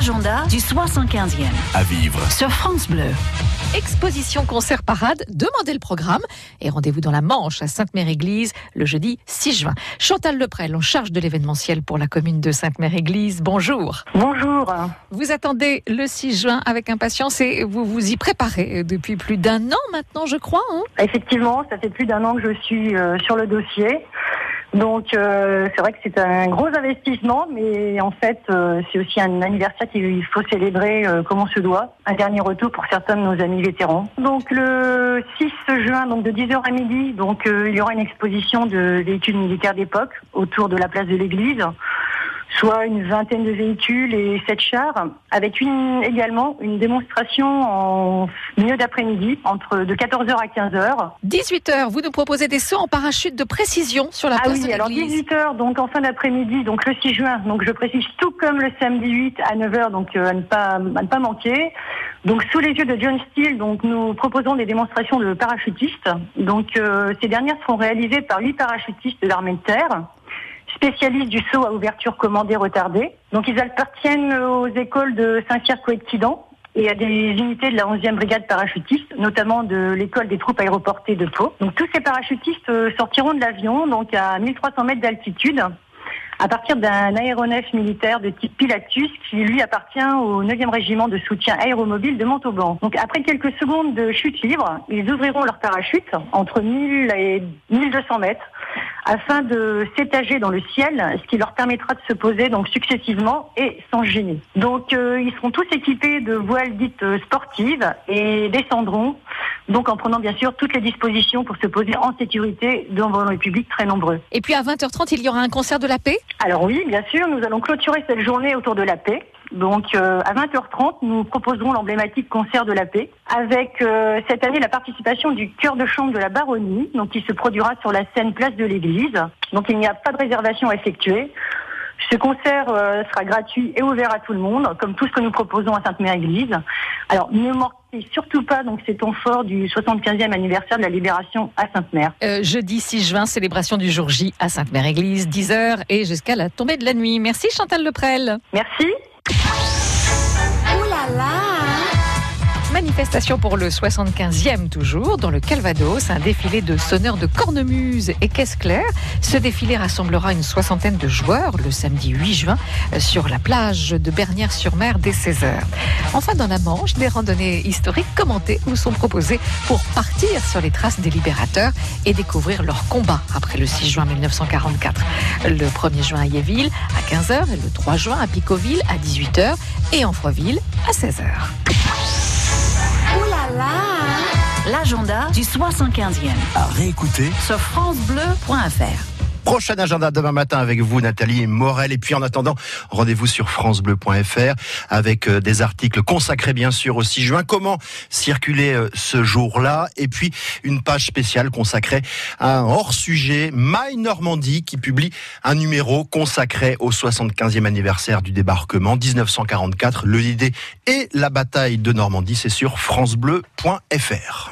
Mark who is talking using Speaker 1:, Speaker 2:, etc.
Speaker 1: l'agenda du 75e.
Speaker 2: À vivre.
Speaker 1: Sur France Bleu.
Speaker 3: Exposition concert parade, demandez le programme et rendez-vous dans la Manche à Sainte-Mère-Église le jeudi 6 juin. Chantal Leprel en charge de l'événementiel pour la commune de Sainte-Mère-Église. Bonjour.
Speaker 4: Bonjour.
Speaker 3: Vous attendez le 6 juin avec impatience et vous vous y préparez depuis plus d'un an maintenant, je crois. Hein
Speaker 4: Effectivement, ça fait plus d'un an que je suis euh, sur le dossier. Donc euh, c'est vrai que c'est un gros investissement, mais en fait euh, c'est aussi un anniversaire qu'il faut célébrer euh, comme on se doit. Un dernier retour pour certains de nos amis vétérans. Donc le 6 juin, donc de 10h à midi, donc euh, il y aura une exposition de véhicules militaires d'époque autour de la place de l'église soit une vingtaine de véhicules et sept chars, avec une, également une démonstration en milieu d'après-midi, entre de 14h à 15h.
Speaker 3: 18h, vous nous proposez des sauts en parachute de précision sur la
Speaker 4: Ah
Speaker 3: place
Speaker 4: oui,
Speaker 3: de
Speaker 4: alors
Speaker 3: l'église.
Speaker 4: 18h, donc en fin d'après-midi, donc le 6 juin, donc je précise tout comme le samedi 8 à 9h, donc euh, à, ne pas, à ne pas manquer. Donc sous les yeux de John Steele, donc nous proposons des démonstrations de parachutistes. Donc euh, ces dernières seront réalisées par huit parachutistes de l'armée de terre spécialistes du saut à ouverture commandée retardée. Donc ils appartiennent aux écoles de Saint-Cyr-Coëtquidan et à des unités de la 11e brigade parachutiste, notamment de l'école des troupes aéroportées de Pau. Donc tous ces parachutistes euh, sortiront de l'avion donc à 1300 mètres d'altitude à partir d'un aéronef militaire de type Pilatus qui lui appartient au 9e régiment de soutien aéromobile de Montauban. Donc après quelques secondes de chute libre, ils ouvriront leur parachute entre 1000 et 1200 mètres afin de s'étager dans le ciel, ce qui leur permettra de se poser donc successivement et sans gêner. Donc euh, ils seront tous équipés de voiles dites euh, sportives et descendront donc en prenant bien sûr toutes les dispositions pour se poser en sécurité devant le public très nombreux.
Speaker 3: Et puis à 20h30, il y aura un concert de la paix?
Speaker 4: Alors oui, bien sûr, nous allons clôturer cette journée autour de la paix. Donc euh, à 20h30, nous proposerons l'emblématique concert de la paix avec euh, cette année la participation du chœur de chambre de la Baronnie, donc qui se produira sur la scène place de l'église. Donc il n'y a pas de réservation à effectuer. Ce concert euh, sera gratuit et ouvert à tout le monde, comme tout ce que nous proposons à Sainte-Mère-Église. Alors ne manquez surtout pas donc ces temps forts du 75e anniversaire de la libération à Sainte-Mère.
Speaker 3: Euh, jeudi 6 juin, célébration du jour J à Sainte-Mère-Église, 10h et jusqu'à la tombée de la nuit. Merci Chantal Leprel.
Speaker 4: Merci.
Speaker 3: Manifestation pour le 75e toujours dans le Calvados, un défilé de sonneurs de cornemuse et caisse claire. Ce défilé rassemblera une soixantaine de joueurs le samedi 8 juin euh, sur la plage de Bernières-sur-Mer dès 16h. Enfin dans la Manche, des randonnées historiques commentées vous sont proposées pour partir sur les traces des libérateurs et découvrir leur combat après le 6 juin 1944. Le 1er juin à Yéville à 15h et le 3 juin à Picoville à 18h et en Froiville à 16h.
Speaker 1: L'agenda du 75e.
Speaker 2: À réécouter.
Speaker 1: Sur FranceBleu.fr.
Speaker 2: Prochain agenda demain matin avec vous, Nathalie Morel. Et puis en attendant, rendez-vous sur FranceBleu.fr avec euh, des articles consacrés bien sûr au 6 juin. Comment circuler euh, ce jour-là? Et puis une page spéciale consacrée à un hors-sujet, My Normandie, qui publie un numéro consacré au 75e anniversaire du débarquement 1944. Le l'idée et la bataille de Normandie, c'est sur FranceBleu.fr.